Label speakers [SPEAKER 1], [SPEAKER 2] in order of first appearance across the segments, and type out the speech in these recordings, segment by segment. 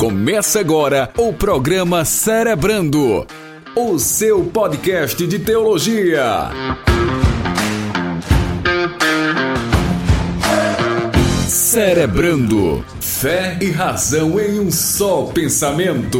[SPEAKER 1] Começa agora o programa Cerebrando, o seu podcast de teologia. Cerebrando, fé e razão em um só pensamento.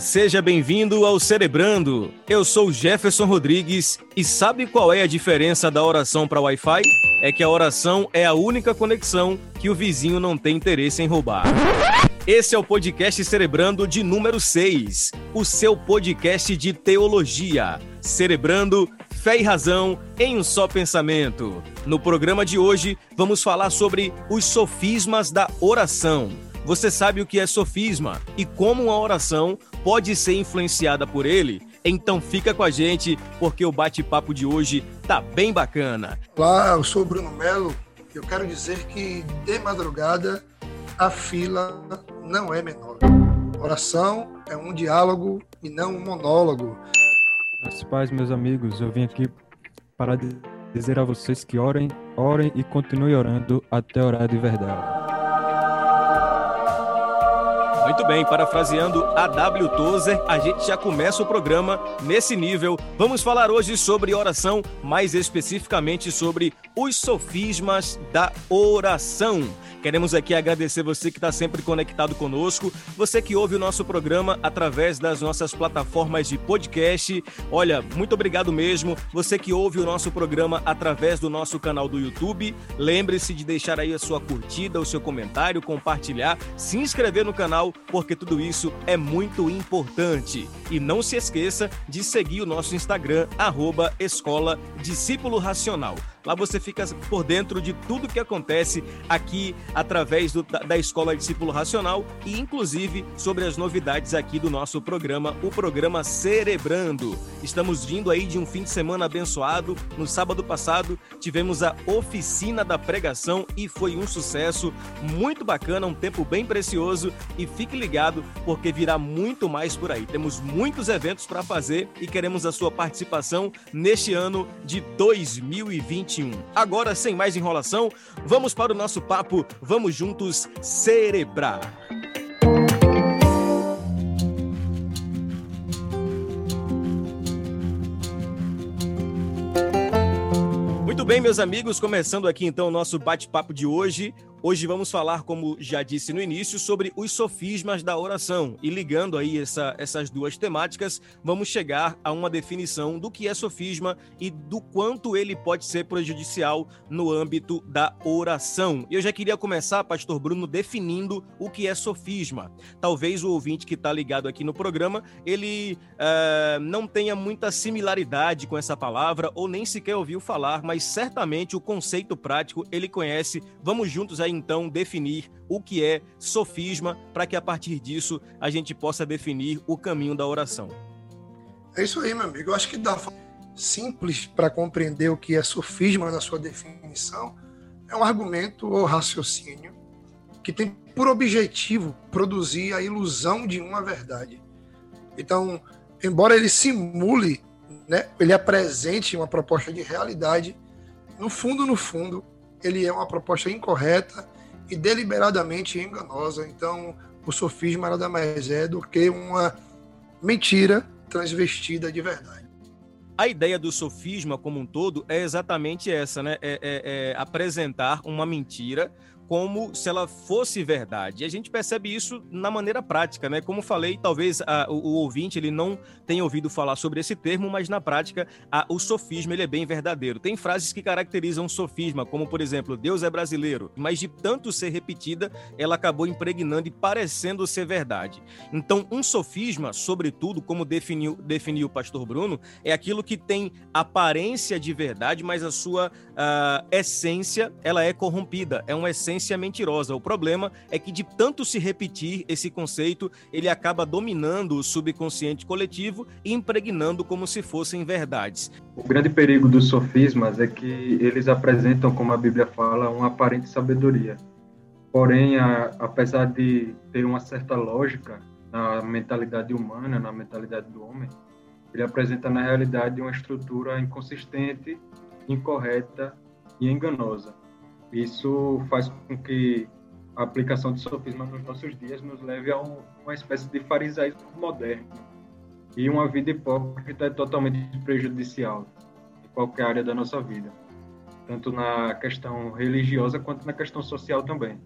[SPEAKER 2] Seja bem-vindo ao Cerebrando. Eu sou Jefferson Rodrigues e sabe qual é a diferença da oração para Wi-Fi? É que a oração é a única conexão que o vizinho não tem interesse em roubar. Esse é o podcast Cerebrando de número 6, o seu podcast de teologia. Cerebrando fé e razão em um só pensamento. No programa de hoje, vamos falar sobre os sofismas da oração. Você sabe o que é sofisma e como uma oração pode ser influenciada por ele? Então fica com a gente, porque o bate-papo de hoje tá bem bacana.
[SPEAKER 3] Olá, eu sou o Bruno Melo. Eu quero dizer que de madrugada a fila não é menor. Oração é um diálogo e não um monólogo.
[SPEAKER 4] Meus pais, meus amigos, eu vim aqui para dizer a vocês que orem, orem e continuem orando até orar de verdade.
[SPEAKER 2] Muito bem, parafraseando a W. Tozer, a gente já começa o programa nesse nível. Vamos falar hoje sobre oração, mais especificamente sobre os sofismas da oração. Queremos aqui agradecer você que está sempre conectado conosco, você que ouve o nosso programa através das nossas plataformas de podcast. Olha, muito obrigado mesmo. Você que ouve o nosso programa através do nosso canal do YouTube, lembre-se de deixar aí a sua curtida, o seu comentário, compartilhar, se inscrever no canal, porque tudo isso é muito importante. E não se esqueça de seguir o nosso Instagram, arroba Escola Discípulo Racional. Lá você fica por dentro de tudo que acontece aqui através do, da, Escola Discípulo Racional e, inclusive, sobre as novidades aqui do nosso programa, o programa Cerebrando. Estamos vindo aí de um fim de semana abençoado. No sábado passado tivemos a oficina da pregação e foi um sucesso muito bacana, um tempo bem precioso. E fique ligado porque virá muito mais por aí. Temos muitos eventos para fazer e queremos a sua participação neste ano de 2020. 2021. Agora, sem mais enrolação, vamos para o nosso papo, vamos juntos cerebrar. Muito bem, meus amigos, começando aqui então o nosso bate-papo de hoje. Hoje vamos falar, como já disse no início, sobre os sofismas da oração. E ligando aí essa, essas duas temáticas, vamos chegar a uma definição do que é sofisma e do quanto ele pode ser prejudicial no âmbito da oração. Eu já queria começar, Pastor Bruno, definindo o que é sofisma. Talvez o ouvinte que está ligado aqui no programa, ele uh, não tenha muita similaridade com essa palavra ou nem sequer ouviu falar, mas certamente o conceito prático ele conhece. Vamos juntos aí então definir o que é sofisma, para que a partir disso a gente possa definir o caminho da oração.
[SPEAKER 3] É isso aí, meu amigo. Eu acho que dá simples para compreender o que é sofisma na sua definição é um argumento ou raciocínio que tem por objetivo produzir a ilusão de uma verdade. Então, embora ele simule, né, ele apresente uma proposta de realidade, no fundo, no fundo, ele é uma proposta incorreta e deliberadamente enganosa. Então, o sofisma nada mais é do que uma mentira transvestida de verdade.
[SPEAKER 2] A ideia do sofisma como um todo é exatamente essa, né? É, é, é apresentar uma mentira como se ela fosse verdade. E a gente percebe isso na maneira prática, né? Como falei, talvez a, o, o, ouvinte ele não tenha ouvido falar sobre esse termo, mas na prática a, o sofisma ele é bem verdadeiro. Tem frases que caracterizam o sofisma, como por exemplo, Deus é brasileiro, mas de tanto ser repetida, ela acabou impregnando e parecendo ser verdade. Então, um sofisma, sobretudo, como definiu, definiu o pastor Bruno, é aquilo que tem aparência de verdade, mas a sua uh, essência ela é corrompida, é uma essência ciência mentirosa. O problema é que de tanto se repetir esse conceito, ele acaba dominando o subconsciente coletivo e impregnando como se fossem verdades.
[SPEAKER 5] O grande perigo dos sofismas é que eles apresentam, como a Bíblia fala, uma aparente sabedoria. Porém, a, apesar de ter uma certa lógica, na mentalidade humana, na mentalidade do homem, ele apresenta na realidade uma estrutura inconsistente, incorreta e enganosa. Isso faz com que a aplicação de sofisma nos nossos dias nos leve a um, uma espécie de farisaísmo moderno. E uma vida hipócrita é totalmente prejudicial em qualquer área da nossa vida, tanto na questão religiosa quanto na questão social também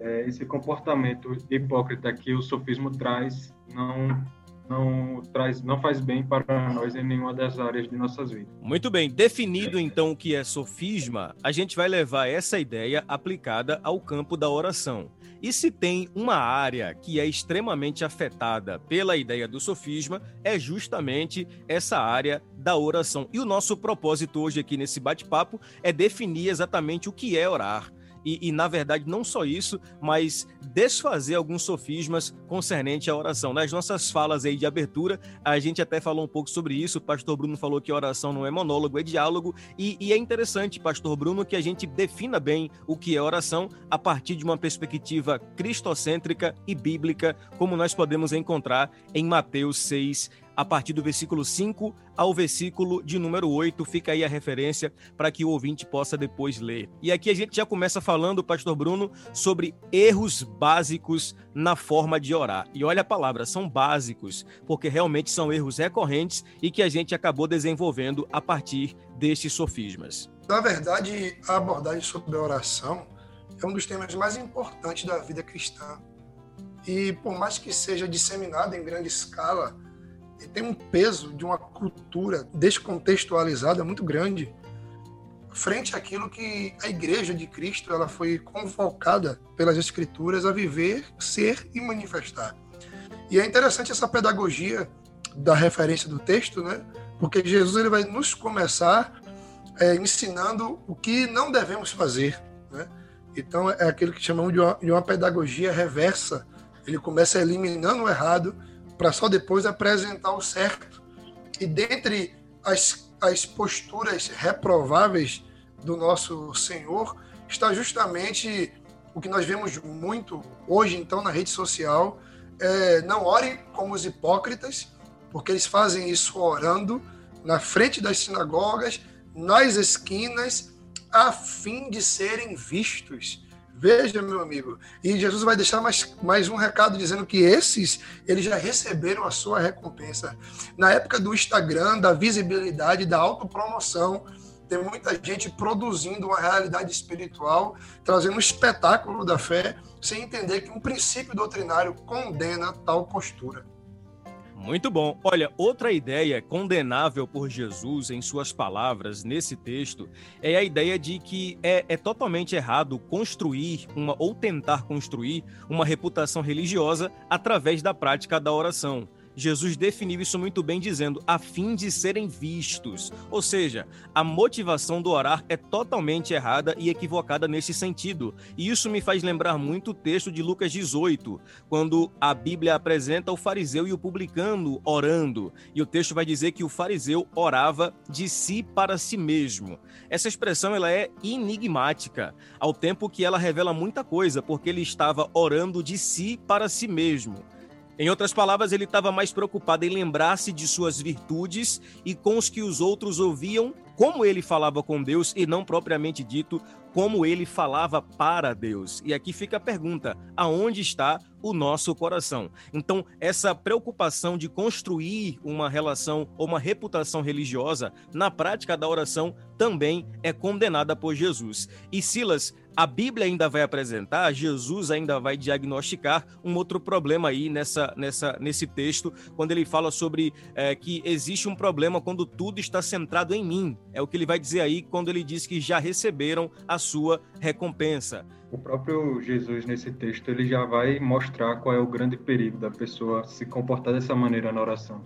[SPEAKER 5] é, esse comportamento hipócrita que o sofismo traz não não traz não faz bem para nós em nenhuma das áreas de nossas vidas.
[SPEAKER 2] Muito bem, definido então o que é sofisma, a gente vai levar essa ideia aplicada ao campo da oração. E se tem uma área que é extremamente afetada pela ideia do sofisma, é justamente essa área da oração. E o nosso propósito hoje aqui nesse bate-papo é definir exatamente o que é orar e, e, na verdade, não só isso, mas desfazer alguns sofismas concernente à oração. Nas nossas falas aí de abertura, a gente até falou um pouco sobre isso. O pastor Bruno falou que oração não é monólogo, é diálogo. E, e é interessante, pastor Bruno, que a gente defina bem o que é oração a partir de uma perspectiva cristocêntrica e bíblica, como nós podemos encontrar em Mateus 6, a partir do versículo 5 ao versículo de número 8. Fica aí a referência para que o ouvinte possa depois ler. E aqui a gente já começa falando, pastor Bruno, sobre erros básicos na forma de orar. E olha a palavra, são básicos, porque realmente são erros recorrentes e que a gente acabou desenvolvendo a partir destes sofismas.
[SPEAKER 3] Na verdade, a abordagem sobre a oração é um dos temas mais importantes da vida cristã. E por mais que seja disseminado em grande escala, tem um peso de uma cultura descontextualizada muito grande frente àquilo que a igreja de Cristo ela foi convocada pelas escrituras a viver, ser e manifestar. E é interessante essa pedagogia da referência do texto, né? Porque Jesus ele vai nos começar é, ensinando o que não devemos fazer, né? Então é aquilo que chamamos de uma, de uma pedagogia reversa. Ele começa eliminando o errado para só depois apresentar o certo. E dentre as, as posturas reprováveis do nosso Senhor está justamente o que nós vemos muito hoje, então, na rede social. É, não orem como os hipócritas, porque eles fazem isso orando na frente das sinagogas, nas esquinas, a fim de serem vistos. Veja, meu amigo. E Jesus vai deixar mais, mais um recado dizendo que esses, eles já receberam a sua recompensa. Na época do Instagram, da visibilidade, da autopromoção, tem muita gente produzindo uma realidade espiritual, trazendo um espetáculo da fé, sem entender que um princípio doutrinário condena tal postura.
[SPEAKER 2] Muito bom. Olha, outra ideia condenável por Jesus em suas palavras nesse texto é a ideia de que é, é, totalmente errado construir uma ou tentar construir uma reputação religiosa através da prática da oração. Jesus definiu isso muito bem dizendo a fim de serem vistos. Ou seja, a motivação do orar é totalmente errada e equivocada nesse sentido. E isso me faz lembrar muito o texto de Lucas 18, quando a Bíblia apresenta o fariseu e o publicano orando. E o texto vai dizer que o fariseu orava de si para si mesmo. Essa expressão ela é enigmática, ao tempo que ela revela muita coisa, porque ele estava orando de si para si mesmo. Em outras palavras, ele estava mais preocupado em lembrar-se de suas virtudes e com os que os outros ouviam como ele falava com Deus e não propriamente dito como ele falava para Deus. E aqui fica a pergunta: aonde está o nosso coração? Então, essa preocupação de construir uma relação ou uma reputação religiosa na prática da oração também é condenada por Jesus. E Silas, a Bíblia ainda vai apresentar, Jesus ainda vai diagnosticar um outro problema aí nessa, nessa, nesse texto, quando ele fala sobre é, que existe um problema quando tudo está centrado em mim. É o que ele vai dizer aí quando ele diz que já receberam a sua recompensa.
[SPEAKER 5] O próprio Jesus, nesse texto, ele já vai mostrar qual é o grande perigo da pessoa se comportar dessa maneira na oração.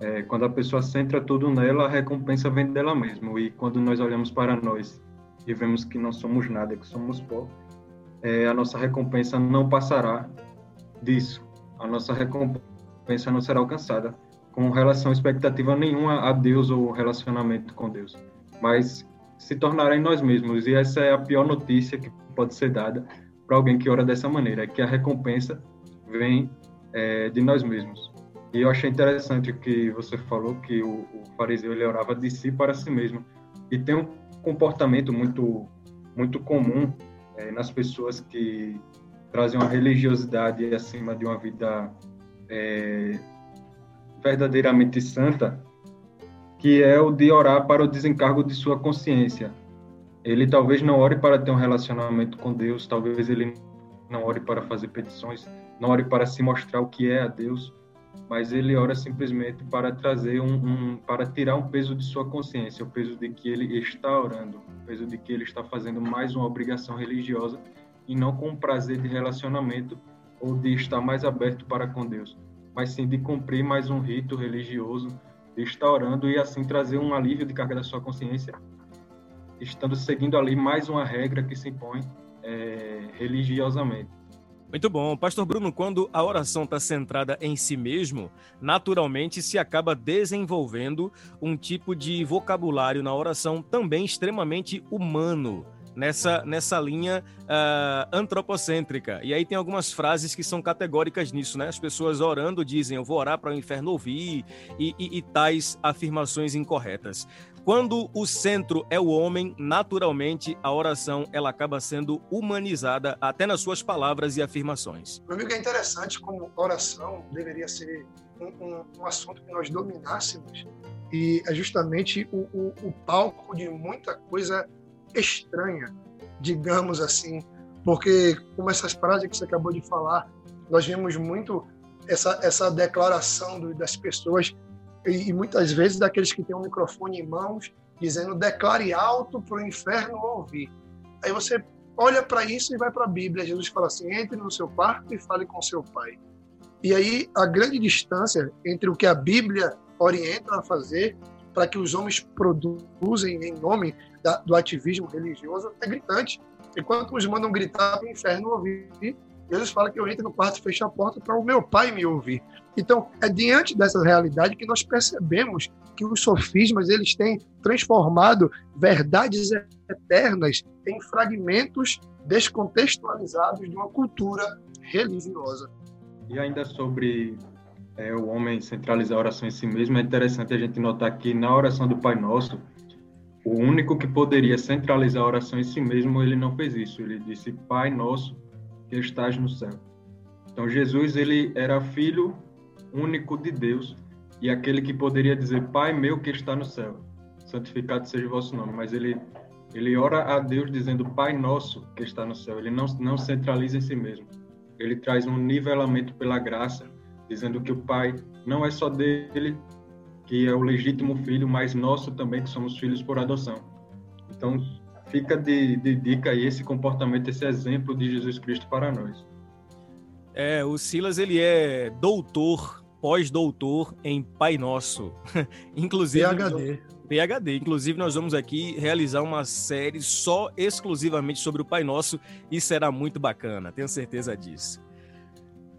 [SPEAKER 5] É, quando a pessoa centra tudo nela, a recompensa vem dela mesma. E quando nós olhamos para nós e vemos que não somos nada, que somos pó, é, a nossa recompensa não passará disso. A nossa recompensa não será alcançada com relação expectativa nenhuma a Deus ou relacionamento com Deus, mas se tornará em nós mesmos. E essa é a pior notícia que pode ser dada para alguém que ora dessa maneira, que a recompensa vem é, de nós mesmos. E eu achei interessante que você falou que o, o fariseu ele orava de si para si mesmo. E tem um comportamento muito muito comum é, nas pessoas que trazem uma religiosidade acima de uma vida é, verdadeiramente santa, que é o de orar para o desencargo de sua consciência. Ele talvez não ore para ter um relacionamento com Deus, talvez ele não ore para fazer petições, não ore para se mostrar o que é a Deus, mas ele ora simplesmente para trazer um, um, para tirar um peso de sua consciência, o peso de que ele está orando, o peso de que ele está fazendo mais uma obrigação religiosa e não com um prazer de relacionamento ou de estar mais aberto para com Deus, mas sim de cumprir mais um rito religioso, de estar orando e assim trazer um alívio de carga da sua consciência, estando seguindo ali mais uma regra que se impõe é, religiosamente.
[SPEAKER 2] Muito bom. Pastor Bruno, quando a oração está centrada em si mesmo, naturalmente se acaba desenvolvendo um tipo de vocabulário na oração também extremamente humano. Nessa, nessa linha uh, antropocêntrica. E aí tem algumas frases que são categóricas nisso, né? As pessoas orando dizem, eu vou orar para o inferno ouvir, e, e, e tais afirmações incorretas. Quando o centro é o homem, naturalmente a oração ela acaba sendo humanizada até nas suas palavras e afirmações.
[SPEAKER 3] Meu amigo, é interessante como oração deveria ser um, um, um assunto que nós dominássemos e é justamente o, o, o palco de muita coisa estranha, digamos assim, porque como essas frases que você acabou de falar, nós vemos muito essa, essa declaração do, das pessoas e, e muitas vezes daqueles que têm um microfone em mãos, dizendo declare alto para o inferno ouvir. Aí você olha para isso e vai para a Bíblia. Jesus fala assim: entre no seu quarto e fale com seu pai. E aí a grande distância entre o que a Bíblia orienta a fazer para que os homens produzem em nome da, do ativismo religioso é gritante. Enquanto uns mandam gritar para o inferno ouvir, Jesus fala que eu entro no quarto e fecho a porta para o meu pai me ouvir. Então, é diante dessa realidade que nós percebemos que os sofismas eles têm transformado verdades eternas em fragmentos descontextualizados de uma cultura religiosa.
[SPEAKER 5] E ainda sobre é, o homem centralizar a oração em si mesmo, é interessante a gente notar que na oração do Pai Nosso, o único que poderia centralizar a oração em si mesmo, ele não fez isso. Ele disse, Pai Nosso que estás no céu. Então Jesus ele era filho único de Deus e aquele que poderia dizer Pai meu que está no céu, santificado seja o vosso nome, mas ele ele ora a Deus dizendo Pai nosso que está no céu. Ele não não centraliza em si mesmo. Ele traz um nivelamento pela graça, dizendo que o Pai não é só dele, que é o legítimo filho, mas nosso também que somos filhos por adoção. Então, fica de, de dica aí esse comportamento, esse exemplo de Jesus Cristo para nós.
[SPEAKER 2] É, o Silas ele é doutor, pós-doutor em Pai Nosso. Inclusive
[SPEAKER 3] PhD.
[SPEAKER 2] PhD. Inclusive nós vamos aqui realizar uma série só exclusivamente sobre o Pai Nosso e será muito bacana, tenho certeza disso.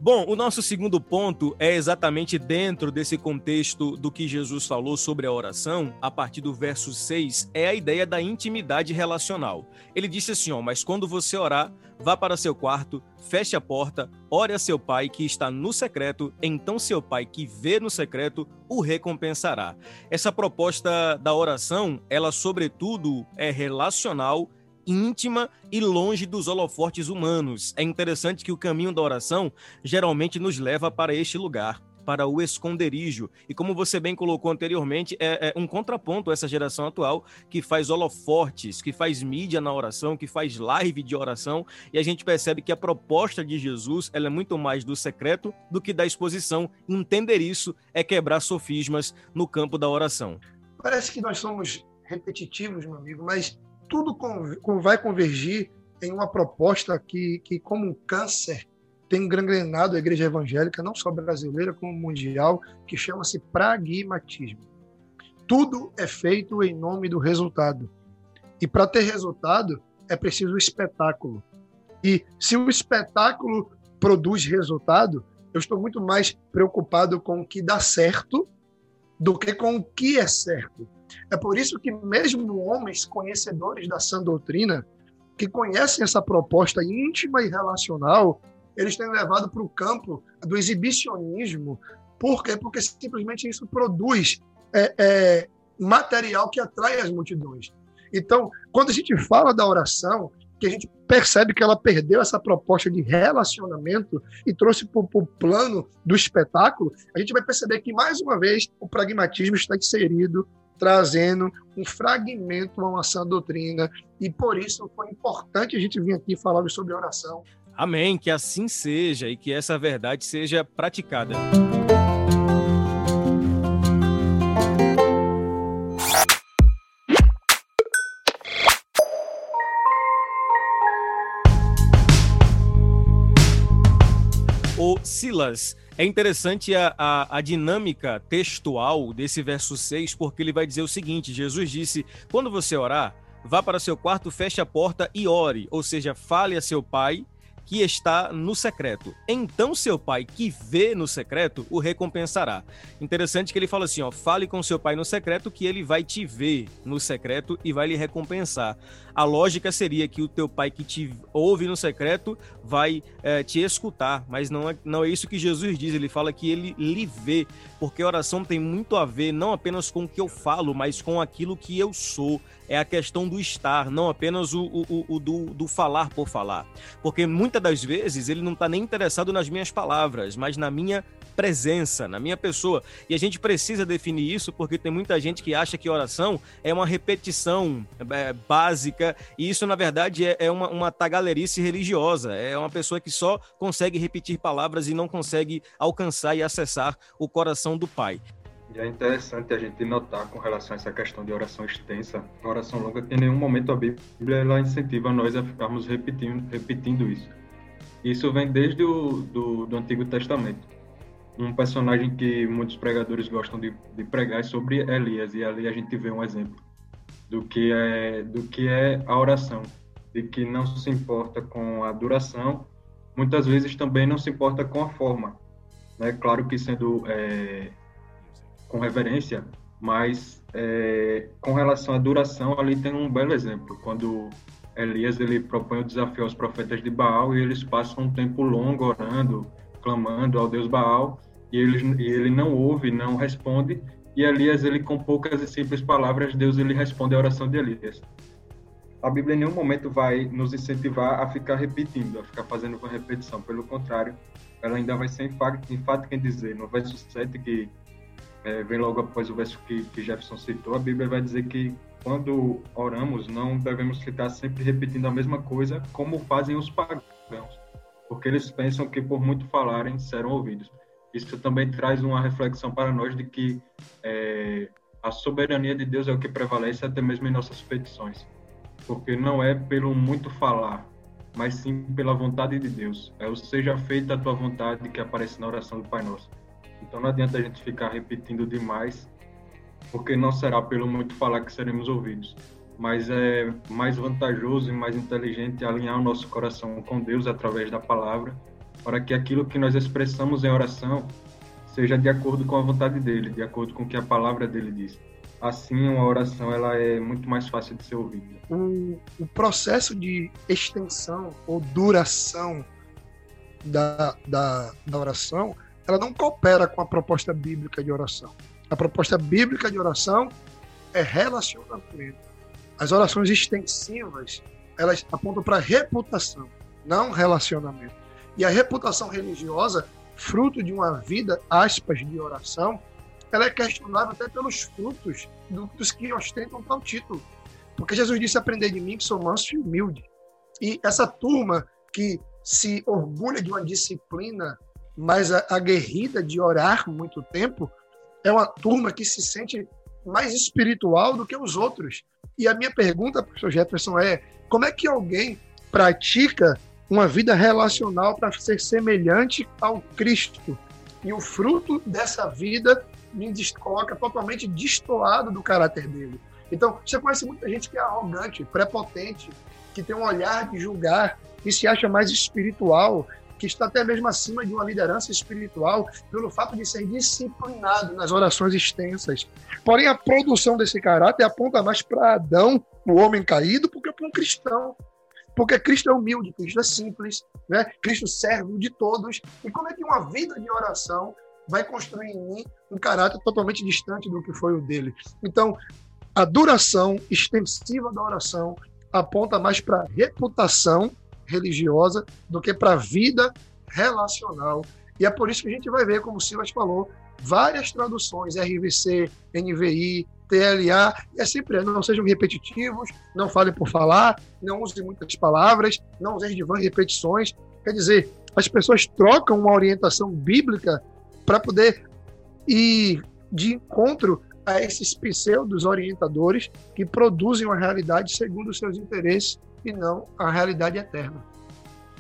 [SPEAKER 2] Bom, o nosso segundo ponto é exatamente dentro desse contexto do que Jesus falou sobre a oração, a partir do verso 6, é a ideia da intimidade relacional. Ele disse assim: ó, mas quando você orar, vá para seu quarto, feche a porta, ore a seu pai que está no secreto, então seu pai que vê no secreto o recompensará. Essa proposta da oração, ela sobretudo é relacional íntima e longe dos holofortes humanos. É interessante que o caminho da oração geralmente nos leva para este lugar, para o esconderijo. E como você bem colocou anteriormente, é, é, um contraponto a essa geração atual que faz holofortes, que faz mídia na oração, que faz live de oração, e a gente percebe que a proposta de Jesus ela é muito mais do secreto do que da exposição. Entender isso é quebrar sofismas no campo da oração.
[SPEAKER 3] Parece que nós somos repetitivos, meu amigo, mas tudo vai convergir em uma proposta que, que como um câncer, tem gangrenado a igreja evangélica, não só brasileira, como mundial, que chama-se pragmatismo. Tudo é feito em nome do resultado. E para ter resultado, é preciso espetáculo. E se o espetáculo produz resultado, eu estou muito mais preocupado com o que dá certo do que com o que é certo. É por isso que mesmo homens conhecedores da sã doutrina, que conhecem essa proposta íntima e relacional, eles têm levado para o campo do exibicionismo. Por quê? Porque simplesmente isso produz é, é, material que atrai as multidões. Então, quando a gente fala da oração, que a gente percebe que ela perdeu essa proposta de relacionamento e trouxe para o plano do espetáculo, a gente vai perceber que, mais uma vez, o pragmatismo está inserido, trazendo um fragmento a uma sã doutrina, e por isso foi importante a gente vir aqui falar sobre oração.
[SPEAKER 2] Amém, que assim seja e que essa verdade seja praticada. Silas, é interessante a, a, a, dinâmica textual desse verso 6, porque ele vai dizer o seguinte: Jesus disse: quando você orar, vá para seu quarto, feche a porta e ore, ou seja, fale a seu pai que está no secreto. Então seu pai que vê no secreto o recompensará. Interessante que ele fala assim, ó, fale com seu pai no secreto que ele vai te ver no secreto e vai lhe recompensar. A lógica seria que o teu pai que te ouve no secreto vai é, te escutar, mas não é, não é isso que Jesus diz. Ele fala que ele lhe vê, porque oração tem muito a ver não apenas com o que eu falo, mas com aquilo que eu sou é a questão do estar, não apenas o, o, o do, do, falar por falar. Porque muitas das vezes ele não está nem interessado nas minhas palavras, mas na minha presença, na minha pessoa. E a gente precisa definir isso porque tem muita gente que acha que oração é uma repetição é, básica, e isso, na verdade, é, é uma, uma tagalerice religiosa. É uma pessoa que só consegue repetir palavras e não consegue alcançar e acessar o coração do Pai.
[SPEAKER 5] E é interessante a gente notar com relação a essa questão de oração extensa, oração longa, que em nenhum momento a Bíblia ela incentiva nós a ficarmos repetindo, repetindo isso. Isso vem desde o do, do Antigo Testamento. Um personagem que muitos pregadores gostam de, de pregar é sobre Elias, e ali a gente vê um exemplo do que é, do que é a oração, de que não se importa com a duração, muitas vezes também não se importa com a forma. Né? Claro que sendo é, com reverência, mas é, com relação à duração, ali tem um belo exemplo. Quando Elias ele propõe o desafio aos profetas de Baal e eles passam um tempo longo orando, clamando ao Deus Baal, e ele, e ele não ouve, não responde, e Elias, ele com poucas e simples palavras, Deus ele responde a oração de Elias. A Bíblia em nenhum momento vai nos incentivar a ficar repetindo, a ficar fazendo uma repetição. Pelo contrário, ela ainda vai ser enfática em dizer, no verso 7, que é, vem logo após o verso que, que Jefferson citou, a Bíblia vai dizer que quando oramos, não devemos ficar sempre repetindo a mesma coisa, como fazem os pagãos, porque eles pensam que por muito falarem serão ouvidos. Isso também traz uma reflexão para nós de que é, a soberania de Deus é o que prevalece até mesmo em nossas petições, porque não é pelo muito falar, mas sim pela vontade de Deus. É o seja feita a tua vontade que aparece na oração do Pai Nosso. Então não adianta a gente ficar repetindo demais, porque não será pelo muito falar que seremos ouvidos. Mas é mais vantajoso e mais inteligente alinhar o nosso coração com Deus através da palavra, para que aquilo que nós expressamos em oração seja de acordo com a vontade dele, de acordo com o que a palavra dele diz. Assim, uma oração ela é muito mais fácil de ser ouvida.
[SPEAKER 3] O, o processo de extensão ou duração da, da, da oração ela não coopera com a proposta bíblica de oração. A proposta bíblica de oração é relacionamento. As orações extensivas, elas apontam para reputação, não relacionamento. E a reputação religiosa, fruto de uma vida, aspas, de oração, ela é questionável até pelos frutos dos que ostentam tal título. Porque Jesus disse: Aprender de mim, que sou manso e humilde. E essa turma que se orgulha de uma disciplina mais aguerrida de orar muito tempo, é uma turma que se sente mais espiritual do que os outros. E a minha pergunta, professor Jefferson, é como é que alguém pratica uma vida relacional para ser semelhante ao Cristo? E o fruto dessa vida me coloca totalmente destoado do caráter dele. Então, você conhece muita gente que é arrogante, prepotente, que tem um olhar de julgar, que se acha mais espiritual, que está até mesmo acima de uma liderança espiritual, pelo fato de ser disciplinado nas orações extensas. Porém, a produção desse caráter aponta mais para Adão, o homem caído, do que para um cristão. Porque Cristo é humilde, Cristo é simples, né? Cristo serve de todos. E como é que uma vida de oração vai construir em mim um caráter totalmente distante do que foi o dele? Então, a duração extensiva da oração aponta mais para reputação religiosa do que para a vida relacional. E é por isso que a gente vai ver, como o Silas falou, várias traduções, RVC, NVI, TLA, é sempre, não sejam repetitivos, não falem por falar, não usem muitas palavras, não usem de vãs repetições. Quer dizer, as pessoas trocam uma orientação bíblica para poder ir de encontro a esses pseudos orientadores que produzem uma realidade segundo os seus interesses e não a realidade eterna.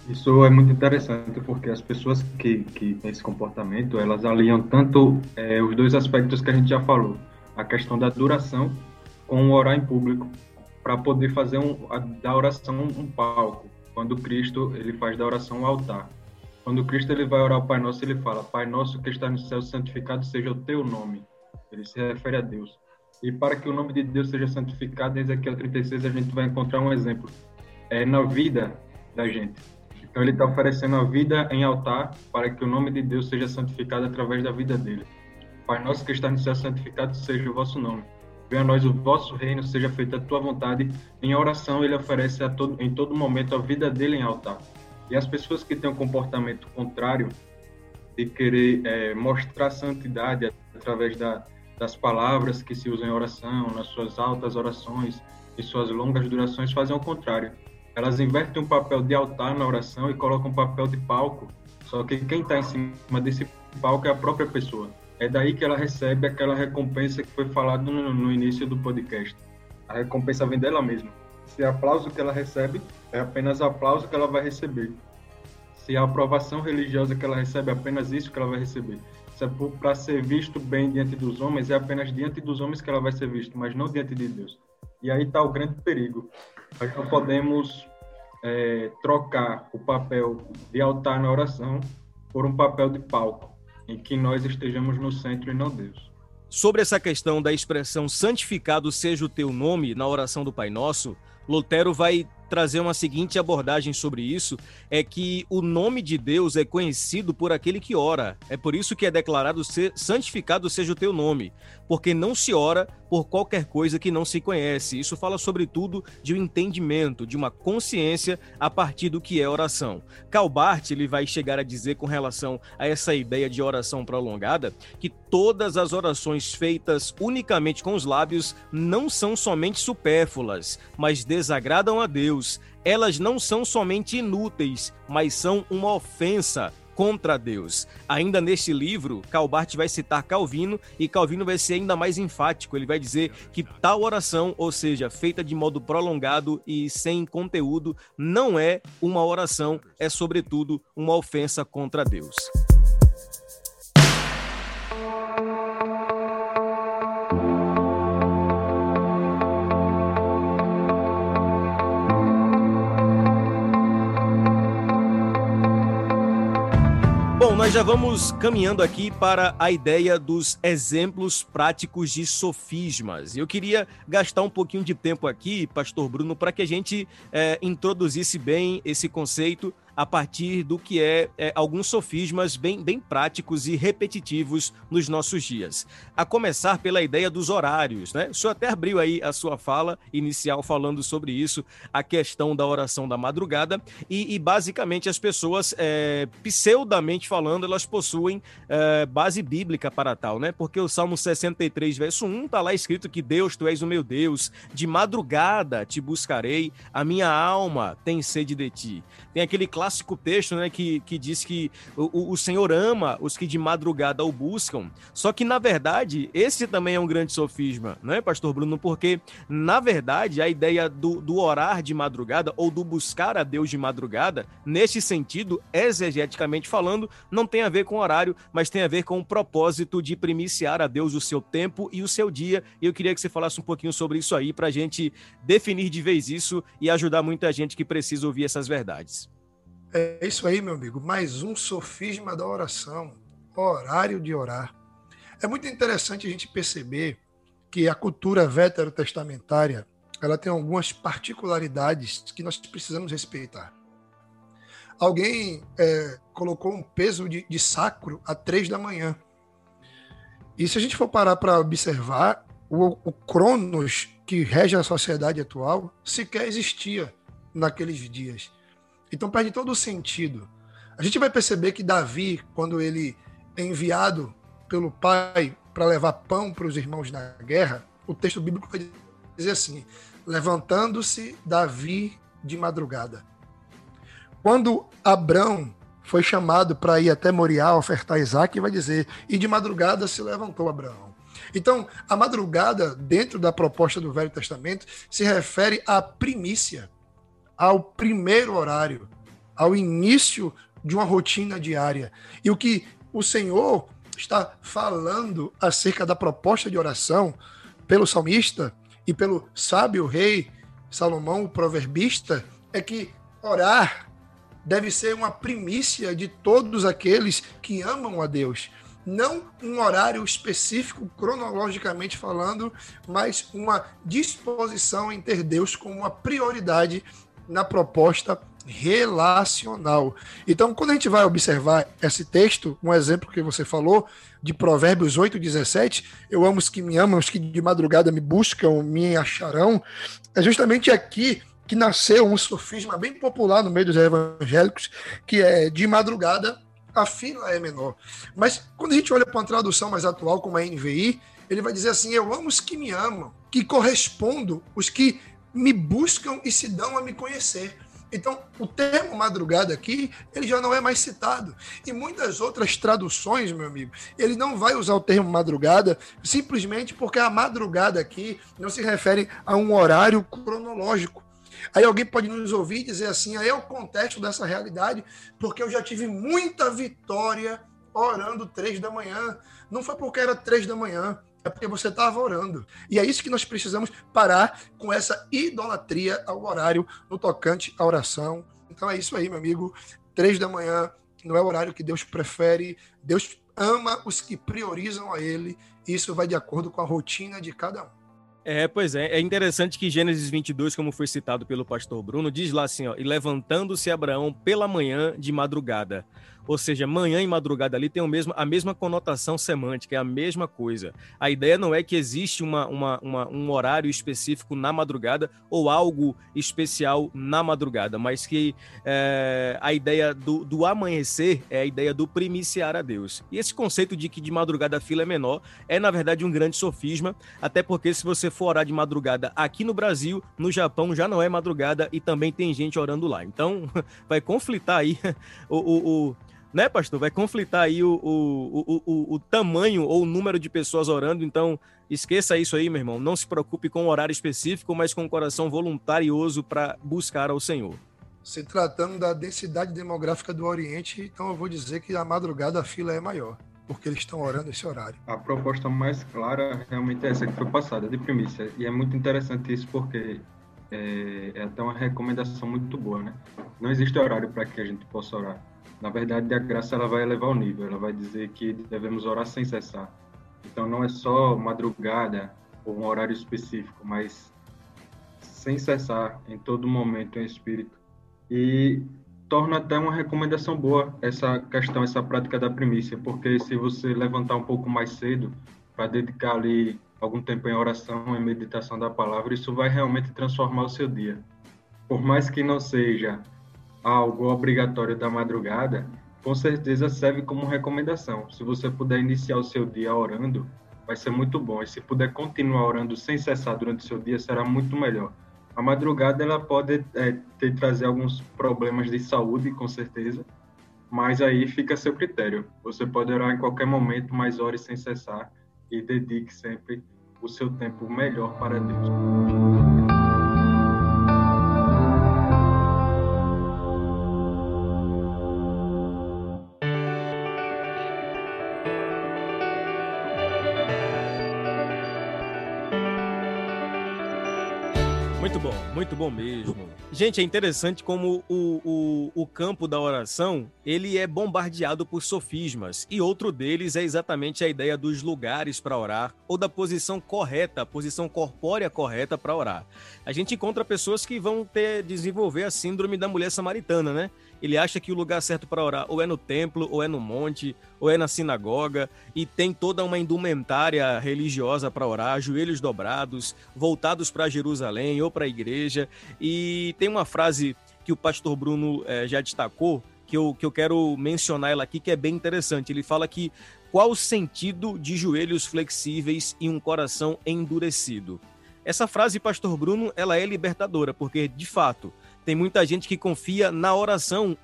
[SPEAKER 5] Isso é muito interessante porque as pessoas que, que têm esse comportamento, elas aliam tanto é, os dois aspectos que a gente já falou, a questão da duração com o orar em público, para poder fazer um, a, da oração um, palco. Quando Cristo ele faz da oração um altar. Quando Cristo ele vai orar ao Pai Nosso, ele fala: Pai Nosso que está no céu, santificado seja o teu nome. Ele se refere a Deus. E para que o nome de Deus seja santificado, em Ezequiel 36 a gente vai encontrar um exemplo. É na vida da gente então ele está oferecendo a vida em altar para que o nome de Deus seja santificado através da vida dele. Pai nosso que está no céu, santificado seja o vosso nome. Venha a nós o vosso reino, seja feita a tua vontade. Em oração ele oferece todo, em todo momento a vida dele em altar. E as pessoas que têm um comportamento contrário de querer é, mostrar santidade através da, das palavras que se usam em oração, nas suas altas orações e suas longas durações, fazem o contrário elas invertem um papel de altar na oração e colocam um papel de palco, só que quem está em cima desse palco é a própria pessoa. É daí que ela recebe aquela recompensa que foi falado no, no início do podcast. A recompensa vem dela mesma. Se aplauso que ela recebe é apenas aplauso que ela vai receber. Se a aprovação religiosa que ela recebe é apenas isso que ela vai receber. Se é para ser visto bem diante dos homens, é apenas diante dos homens que ela vai ser vista, mas não diante de Deus. E aí está o grande perigo. Nós não podemos é, trocar o papel de altar na oração por um papel de palco, em que nós estejamos no centro e não Deus.
[SPEAKER 2] Sobre essa questão da expressão santificado seja o teu nome na oração do Pai Nosso, Lutero vai trazer uma seguinte abordagem sobre isso, é que o nome de Deus é conhecido por aquele que ora. É por isso que é declarado ser santificado seja o teu nome, porque não se ora por qualquer coisa que não se conhece. Isso fala sobretudo de um entendimento, de uma consciência a partir do que é oração. Calbart ele vai chegar a dizer com relação a essa ideia de oração prolongada que todas as orações feitas unicamente com os lábios não são somente supérfluas, mas desagradam a Deus. Elas não são somente inúteis, mas são uma ofensa contra Deus. Ainda neste livro, Calbart vai citar Calvino e Calvino vai ser ainda mais enfático. Ele vai dizer que tal oração, ou seja, feita de modo prolongado e sem conteúdo, não é uma oração, é sobretudo uma ofensa contra Deus. Nós já vamos caminhando aqui para a ideia dos exemplos práticos de sofismas. Eu queria gastar um pouquinho de tempo aqui, Pastor Bruno, para que a gente é, introduzisse bem esse conceito a partir do que é, é, alguns sofismas bem, bem práticos e repetitivos nos nossos dias. A começar pela ideia dos horários, né? O senhor até abriu aí a sua fala inicial falando sobre isso, a questão da oração da madrugada, e, e basicamente as pessoas, é, pseudamente falando, elas possuem é, base bíblica para tal, né? Porque o Salmo 63, verso 1, está lá escrito que Deus, tu és o meu Deus, de madrugada te buscarei, a minha alma tem sede de ti. Tem aquele clássico texto, né, que, que diz que o, o Senhor ama os que de madrugada o buscam. Só que, na verdade, esse também é um grande sofisma, né, Pastor Bruno? Porque, na verdade, a ideia do, do orar de madrugada ou do buscar a Deus de madrugada, nesse sentido, exegeticamente falando, não tem a ver com horário, mas tem a ver com o propósito de primiciar a Deus o seu tempo e o seu dia. E eu queria que você falasse um pouquinho sobre isso aí, para a gente definir de vez isso e ajudar muita gente que precisa ouvir essas verdades.
[SPEAKER 3] É isso aí, meu amigo. Mais um sofisma da oração. Horário de orar. É muito interessante a gente perceber que a cultura veterotestamentária ela tem algumas particularidades que nós precisamos respeitar. Alguém é, colocou um peso de, de sacro a três da manhã. E se a gente for parar para observar, o, o Cronos que rege a sociedade atual sequer existia naqueles dias. Então perde todo o sentido. A gente vai perceber que Davi, quando ele é enviado pelo pai para levar pão para os irmãos na guerra, o texto bíblico vai dizer assim: levantando-se Davi de madrugada. Quando Abrão foi chamado para ir até Moriá ofertar Isaac, vai dizer: e de madrugada se levantou Abraão. Então, a madrugada, dentro da proposta do Velho Testamento, se refere à primícia, ao primeiro horário, ao início de uma rotina diária. E o que o Senhor está falando acerca da proposta de oração pelo salmista e pelo sábio rei Salomão, o proverbista, é que orar deve ser uma primícia de todos aqueles que amam a Deus. Não um horário específico, cronologicamente falando, mas uma disposição em ter Deus como uma prioridade na proposta relacional. Então, quando a gente vai observar esse texto, um exemplo que você falou, de Provérbios 8, 17, eu amo os que me amam, os que de madrugada me buscam, me acharão, é justamente aqui que nasceu um sofisma bem popular no meio dos evangélicos, que é de madrugada a fila é menor. Mas quando a gente olha para uma tradução mais atual, como a NVI, ele vai dizer assim: Eu amo os que me amam, que correspondo os que me buscam e se dão a me conhecer. Então, o termo madrugada aqui, ele já não é mais citado. E muitas outras traduções, meu amigo, ele não vai usar o termo madrugada simplesmente porque a madrugada aqui não se refere a um horário cronológico. Aí alguém pode nos ouvir e dizer assim: aí é o contexto dessa realidade, porque eu já tive muita vitória orando três da manhã. Não foi porque era três da manhã, é porque você estava orando. E é isso que nós precisamos parar com essa idolatria ao horário no tocante à oração. Então é isso aí, meu amigo. Três da manhã não é o horário que Deus prefere. Deus ama os que priorizam a Ele. Isso vai de acordo com a rotina de cada um.
[SPEAKER 2] É, pois é. É interessante que Gênesis 22, como foi citado pelo pastor Bruno, diz lá assim, ó, e levantando-se Abraão pela manhã de madrugada. Ou seja, manhã e madrugada ali tem o mesmo, a mesma conotação semântica, é a mesma coisa. A ideia não é que existe uma, uma, uma, um horário específico na madrugada ou algo especial na madrugada, mas que é, a ideia do, do amanhecer é a ideia do primiciar a Deus. E esse conceito de que de madrugada a fila é menor é, na verdade, um grande sofisma, até porque se você for orar de madrugada aqui no Brasil, no Japão já não é madrugada e também tem gente orando lá. Então, vai conflitar aí o, o, o né, pastor? Vai conflitar aí o, o, o, o, tamanho ou o número de pessoas orando. Então, esqueça isso aí, meu irmão. Não se preocupe com um horário específico, mas com um coração voluntarioso para buscar ao Senhor.
[SPEAKER 3] Se tratando da densidade demográfica do Oriente, então eu vou dizer que a madrugada a fila é maior, porque eles estão orando esse horário.
[SPEAKER 5] A proposta mais clara realmente é essa que foi passada, de primícia. E é muito interessante isso porque é, é até uma recomendação muito boa, né? Não existe horário para que a gente possa orar na verdade, a graça ela vai elevar o nível, ela vai dizer que devemos orar sem cessar. Então, não é só madrugada ou um horário específico, mas sem cessar, em todo momento, em espírito. E torna até uma recomendação boa essa questão, essa prática da primícia, porque se você levantar um pouco mais cedo para dedicar ali algum tempo em oração, em meditação da palavra, isso vai realmente transformar o seu dia. Por mais que não seja algo obrigatório da madrugada, com certeza serve como recomendação. Se você puder iniciar o seu dia orando, vai ser muito bom. E se puder continuar orando sem cessar durante o seu dia, será muito melhor. A madrugada ela pode é, ter trazer alguns problemas de saúde, com certeza, mas aí fica a seu critério. Você pode orar em qualquer momento, mas ore sem cessar e dedique sempre o seu tempo melhor para Deus.
[SPEAKER 2] Muito bom, muito bom mesmo. Gente, é interessante como o, o, o campo da oração, ele é bombardeado por sofismas, e outro deles é exatamente a ideia dos lugares para orar, ou da posição correta, a posição corpórea correta para orar. A gente encontra pessoas que vão ter desenvolver a síndrome da mulher samaritana, né? Ele acha que o lugar certo para orar ou é no templo, ou é no monte, ou é na sinagoga, e tem toda uma indumentária religiosa para orar, joelhos dobrados, voltados para Jerusalém ou para a igreja. E tem uma frase que o pastor Bruno eh, já destacou, que eu, que eu quero mencionar ela aqui, que é bem interessante. Ele fala que qual o sentido de joelhos flexíveis e um coração endurecido? Essa frase, pastor Bruno, ela é libertadora, porque de fato tem muita gente que confia na oração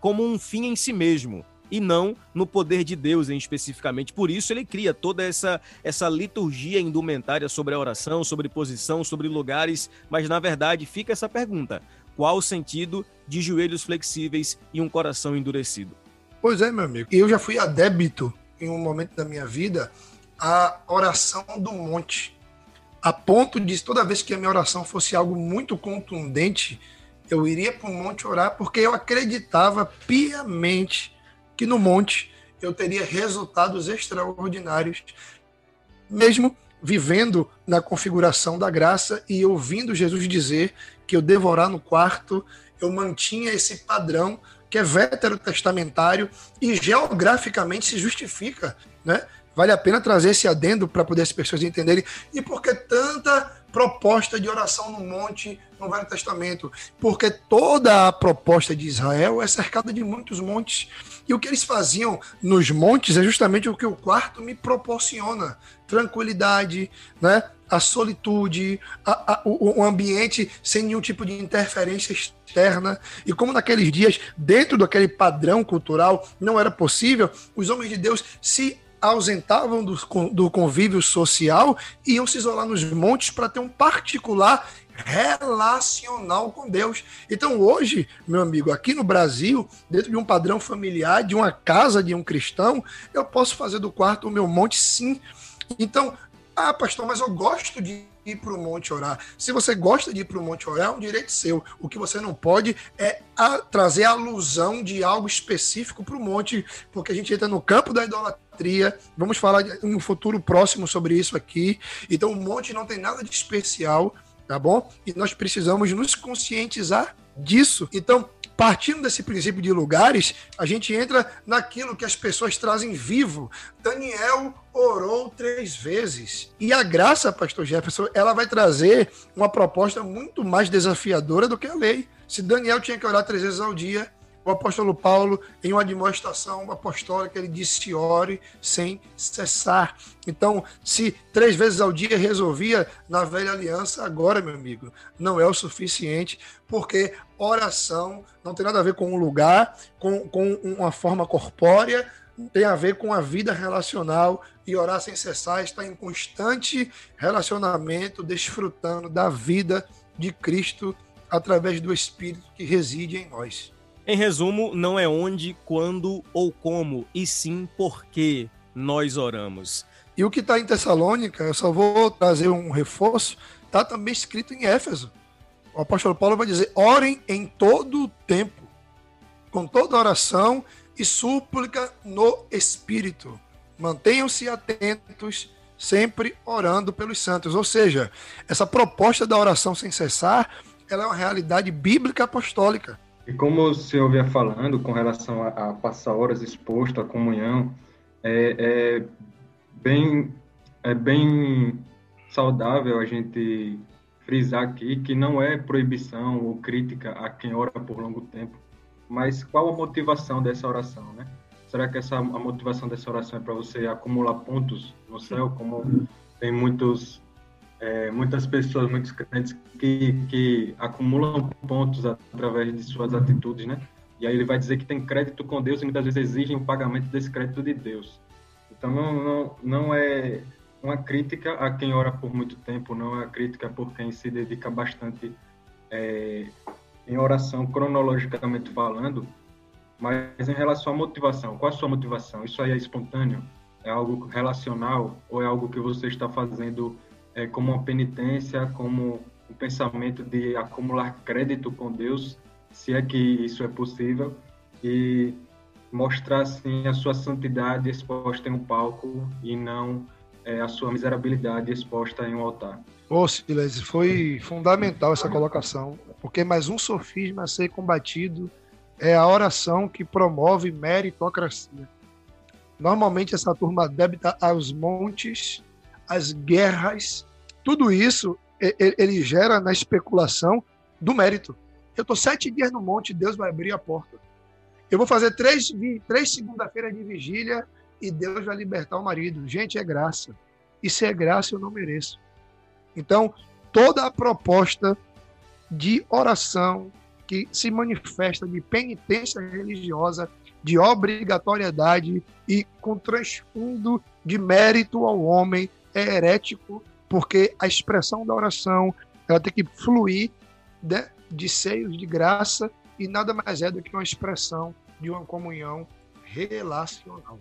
[SPEAKER 2] como um fim em si mesmo e não no poder de Deus em especificamente. Por isso ele cria toda essa essa liturgia indumentária sobre a oração, sobre posição, sobre lugares, mas na verdade fica essa pergunta: qual o sentido de joelhos flexíveis e um coração endurecido?
[SPEAKER 3] Pois é, meu amigo. Eu já fui a débito em um momento da minha vida a oração do monte. A ponto de toda vez que a minha oração fosse algo muito contundente, eu iria para o monte orar porque eu acreditava piamente que no monte eu teria resultados extraordinários, mesmo vivendo na configuração da graça e ouvindo Jesus dizer que eu devorar no quarto, eu mantinha esse padrão que é veterotestamentário e geograficamente se justifica, né? Vale a pena trazer esse adendo para poder as pessoas entenderem e por que tanta proposta de oração no monte no Velho Testamento, porque toda a proposta de Israel é cercada de muitos montes. E o que eles faziam nos montes é justamente o que o quarto me proporciona: tranquilidade, né? a solitude, a, a, o, o ambiente sem nenhum tipo de interferência externa. E como naqueles dias, dentro daquele padrão cultural, não era possível, os homens de Deus se ausentavam do, do convívio social e iam se isolar nos montes para ter um particular relacional com Deus. Então, hoje, meu amigo, aqui no Brasil, dentro de um padrão familiar, de uma casa de um cristão, eu posso fazer do quarto o meu monte, sim. Então, ah, pastor, mas eu gosto de ir para o monte orar. Se você gosta de ir para o monte orar, é um direito seu. O que você não pode é a, trazer alusão de algo específico para o monte, porque a gente entra no campo da idolatria. Vamos falar no futuro próximo sobre isso aqui. Então, o monte não tem nada de especial, tá bom? E nós precisamos nos conscientizar disso. Então, partindo desse princípio de lugares, a gente entra naquilo que as pessoas trazem vivo. Daniel orou três vezes. E a graça, pastor Jefferson, ela vai trazer uma proposta muito mais desafiadora do que a lei. Se Daniel tinha que orar três vezes ao dia, o apóstolo Paulo, em uma demonstração apostólica, ele disse: ore sem cessar. Então, se três vezes ao dia resolvia na velha aliança, agora, meu amigo, não é o suficiente, porque oração não tem nada a ver com um lugar, com, com uma forma corpórea, tem a ver com a vida relacional e orar sem cessar está em constante relacionamento, desfrutando da vida de Cristo através do Espírito que reside em nós.
[SPEAKER 2] Em resumo, não é onde, quando ou como, e sim por que nós oramos.
[SPEAKER 3] E o que está em Tessalônica, eu só vou trazer um reforço, está também escrito em Éfeso. O apóstolo Paulo vai dizer: orem em todo o tempo, com toda oração e súplica no Espírito. Mantenham-se atentos, sempre orando pelos santos. Ou seja, essa proposta da oração sem cessar, ela é uma realidade bíblica apostólica.
[SPEAKER 5] E como o senhor vinha falando com relação a, a passar horas exposto à comunhão, é, é, bem, é bem saudável a gente frisar aqui que não é proibição ou crítica a quem ora por longo tempo, mas qual a motivação dessa oração, né? Será que essa, a motivação dessa oração é para você acumular pontos no céu, como tem muitos é, muitas pessoas, muitos crentes que, que acumulam pontos através de suas atitudes, né? E aí ele vai dizer que tem crédito com Deus e muitas vezes exigem o pagamento desse crédito de Deus. Então não, não, não é uma crítica a quem ora por muito tempo, não é uma crítica por quem se dedica bastante é, em oração, cronologicamente falando, mas em relação à motivação, qual a sua motivação? Isso aí é espontâneo? É algo relacional ou é algo que você está fazendo é, como uma penitência, como um pensamento de acumular crédito com Deus, se é que isso é possível, e mostrar assim a sua santidade exposta em um palco e não é, a sua miserabilidade exposta em um altar.
[SPEAKER 3] Ô, Silas, foi fundamental essa colocação, porque mais um sofisma a ser combatido é a oração que promove meritocracia. Normalmente essa turma débita aos montes, as guerras, tudo isso ele gera na especulação do mérito. Eu estou sete dias no monte, Deus vai abrir a porta. Eu vou fazer três, três segunda-feiras de vigília e Deus vai libertar o marido. Gente, é graça. E se é graça, eu não mereço. Então, toda a proposta de oração que se manifesta de penitência religiosa, de obrigatoriedade e com transfundo de mérito ao homem é herético, porque a expressão da oração ela tem que fluir de, de seios de graça e nada mais é do que uma expressão de uma comunhão relacional.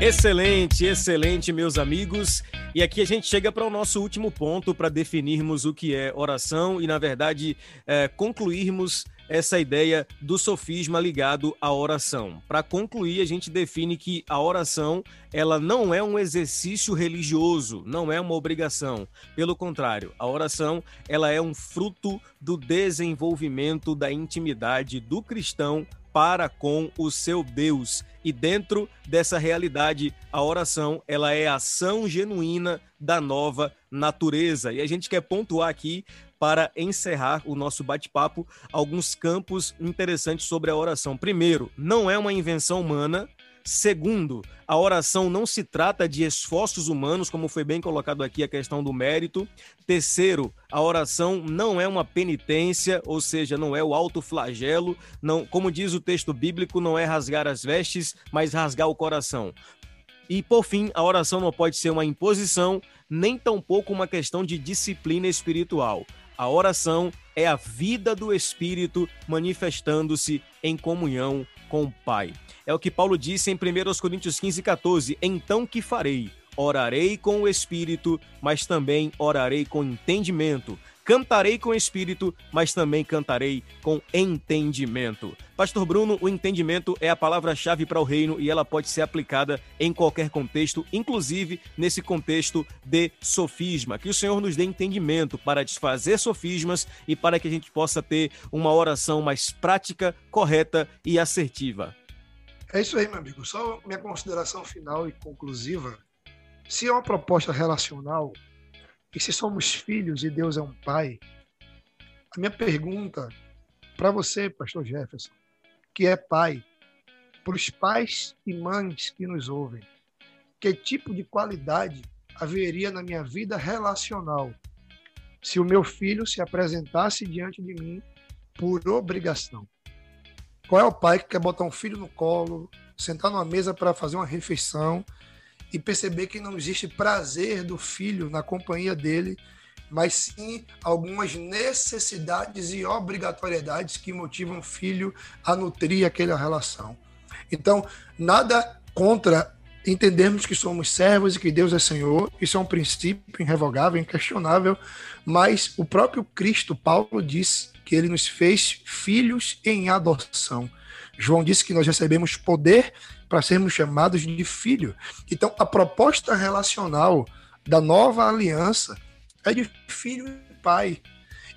[SPEAKER 2] Excelente, excelente, meus amigos. E aqui a gente chega para o nosso último ponto para definirmos o que é oração e, na verdade, é, concluirmos essa ideia do sofisma ligado à oração. Para concluir, a gente define que a oração ela não é um exercício religioso, não é uma obrigação. Pelo contrário, a oração ela é um fruto do desenvolvimento da intimidade do cristão para com o seu Deus. E dentro dessa realidade, a oração, ela é ação genuína da nova natureza. E a gente quer pontuar aqui para encerrar o nosso bate-papo alguns campos interessantes sobre a oração. Primeiro, não é uma invenção humana. Segundo, a oração não se trata de esforços humanos, como foi bem colocado aqui a questão do mérito. Terceiro, a oração não é uma penitência, ou seja, não é o autoflagelo, não, como diz o texto bíblico, não é rasgar as vestes, mas rasgar o coração. E por fim, a oração não pode ser uma imposição, nem tampouco uma questão de disciplina espiritual. A oração é a vida do Espírito manifestando-se em comunhão com o Pai. É o que Paulo disse em 1 Coríntios 15, 14. Então que farei? Orarei com o Espírito, mas também orarei com entendimento Cantarei com espírito, mas também cantarei com entendimento. Pastor Bruno, o entendimento é a palavra-chave para o reino e ela pode ser aplicada em qualquer contexto, inclusive nesse contexto de sofisma. Que o Senhor nos dê entendimento para desfazer sofismas e para que a gente possa ter uma oração mais prática, correta e assertiva.
[SPEAKER 3] É isso aí, meu amigo. Só minha consideração final e conclusiva. Se é uma proposta relacional, e se somos filhos e Deus é um pai, a minha pergunta para você, pastor Jefferson, que é pai, para os pais e mães que nos ouvem, que tipo de qualidade haveria na minha vida relacional se o meu filho se apresentasse diante de mim por obrigação? Qual é o pai que quer botar um filho no colo, sentar numa mesa para fazer uma refeição e perceber que não existe prazer do filho na companhia dele, mas sim algumas necessidades e obrigatoriedades que motivam o filho a nutrir aquela relação. Então, nada contra entendermos que somos servos e que Deus é Senhor, isso é um princípio irrevogável, inquestionável, mas o próprio Cristo, Paulo, disse que ele nos fez filhos em adoção. João disse que nós recebemos poder para sermos chamados de filho. Então, a proposta relacional da nova aliança é de filho e pai.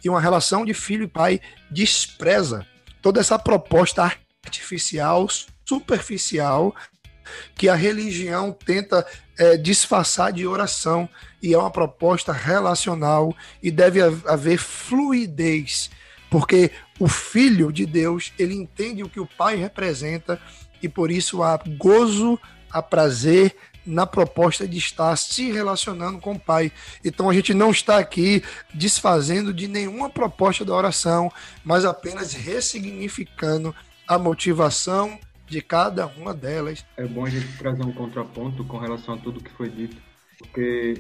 [SPEAKER 3] E uma relação de filho e pai despreza toda essa proposta artificial, superficial, que a religião tenta é, disfarçar de oração. E é uma proposta relacional e deve haver fluidez, porque o filho de Deus, ele entende o que o pai representa e por isso há gozo, há prazer na proposta de estar se relacionando com o Pai. Então a gente não está aqui desfazendo de nenhuma proposta da oração, mas apenas ressignificando a motivação de cada uma delas.
[SPEAKER 5] É bom a gente trazer um contraponto com relação a tudo que foi dito, porque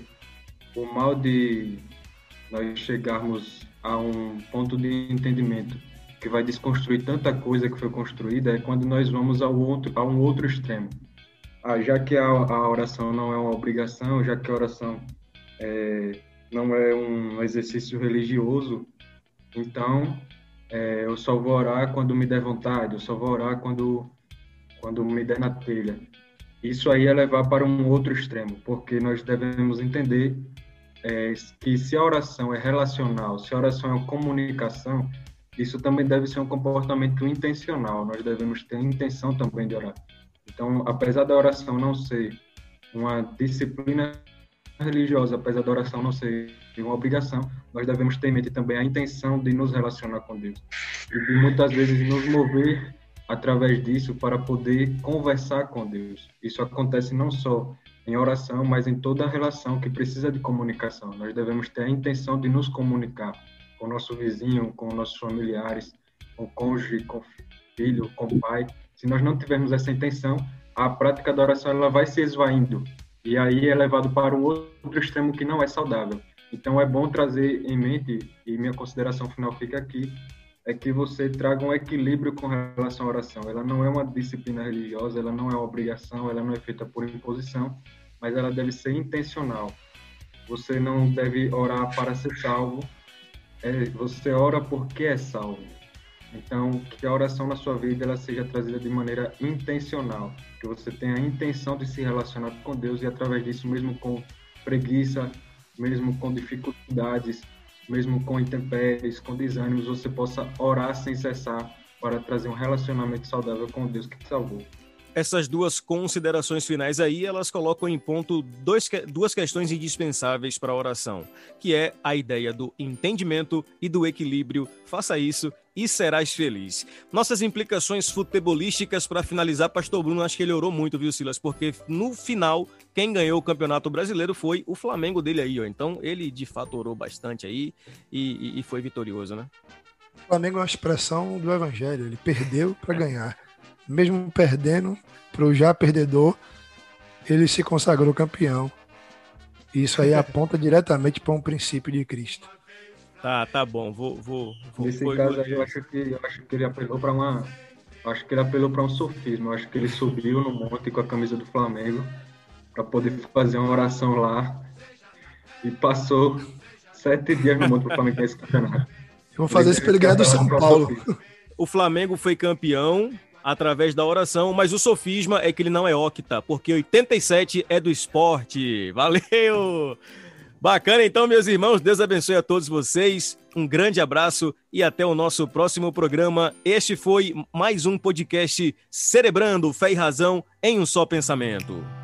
[SPEAKER 5] o mal de nós chegarmos a um ponto de entendimento que vai desconstruir tanta coisa que foi construída, é quando nós vamos ao outro, a um outro extremo. Ah, já que a, a oração não é uma obrigação, já que a oração é, não é um exercício religioso, então é, eu só vou orar quando me der vontade, eu só vou orar quando, quando me der na telha. Isso aí é levar para um outro extremo, porque nós devemos entender é, que se a oração é relacional, se a oração é comunicação, isso também deve ser um comportamento intencional. Nós devemos ter intenção também de orar. Então, apesar da oração não ser uma disciplina religiosa, apesar da oração não ser uma obrigação, nós devemos ter em mente também a intenção de nos relacionar com Deus e de muitas vezes nos mover através disso para poder conversar com Deus. Isso acontece não só em oração, mas em toda relação que precisa de comunicação. Nós devemos ter a intenção de nos comunicar com o nosso vizinho, com nossos familiares, com o cônjuge, com o filho, com o pai. Se nós não tivermos essa intenção, a prática da oração ela vai se esvaindo e aí é levado para o outro extremo que não é saudável. Então é bom trazer em mente e minha consideração final fica aqui é que você traga um equilíbrio com relação à oração. Ela não é uma disciplina religiosa, ela não é uma obrigação, ela não é feita por imposição, mas ela deve ser intencional. Você não deve orar para ser salvo, é, você ora porque é salvo. Então, que a oração na sua vida ela seja trazida de maneira intencional, que você tenha a intenção de se relacionar com Deus e através disso, mesmo com preguiça, mesmo com dificuldades, mesmo com intempéries, com desânimos, você possa orar sem cessar para trazer um relacionamento saudável com Deus que te salvou
[SPEAKER 2] essas duas considerações finais aí, elas colocam em ponto dois, duas questões indispensáveis para a oração, que é a ideia do entendimento e do equilíbrio. Faça isso e serás feliz. Nossas implicações futebolísticas para finalizar, Pastor Bruno, acho que ele orou muito, viu, Silas? Porque no final, quem ganhou o Campeonato Brasileiro foi o Flamengo dele aí, ó. Então, ele de fato orou bastante aí e, e, e foi vitorioso, né?
[SPEAKER 3] O Flamengo é uma expressão do Evangelho, ele perdeu para ganhar mesmo perdendo para o já perdedor, ele se consagrou campeão. Isso aí aponta diretamente para um princípio de Cristo.
[SPEAKER 2] Tá, tá bom. Vou, vou,
[SPEAKER 5] vou Nesse vou, caso aí, eu acho que eu acho que ele apelou para uma, acho que ele apelou para um sofismo. Eu acho que ele subiu no monte com a camisa do Flamengo para poder fazer uma oração lá e passou sete dias no monte para o Flamengo ganhar esse campeonato.
[SPEAKER 3] Eu vou fazer isso para ele ganhar do São Paulo.
[SPEAKER 2] O Flamengo foi campeão através da oração, mas o sofisma é que ele não é octa, porque 87 é do esporte. Valeu! Bacana então, meus irmãos, Deus abençoe a todos vocês. Um grande abraço e até o nosso próximo programa. Este foi mais um podcast Cerebrando Fé e Razão em um só pensamento.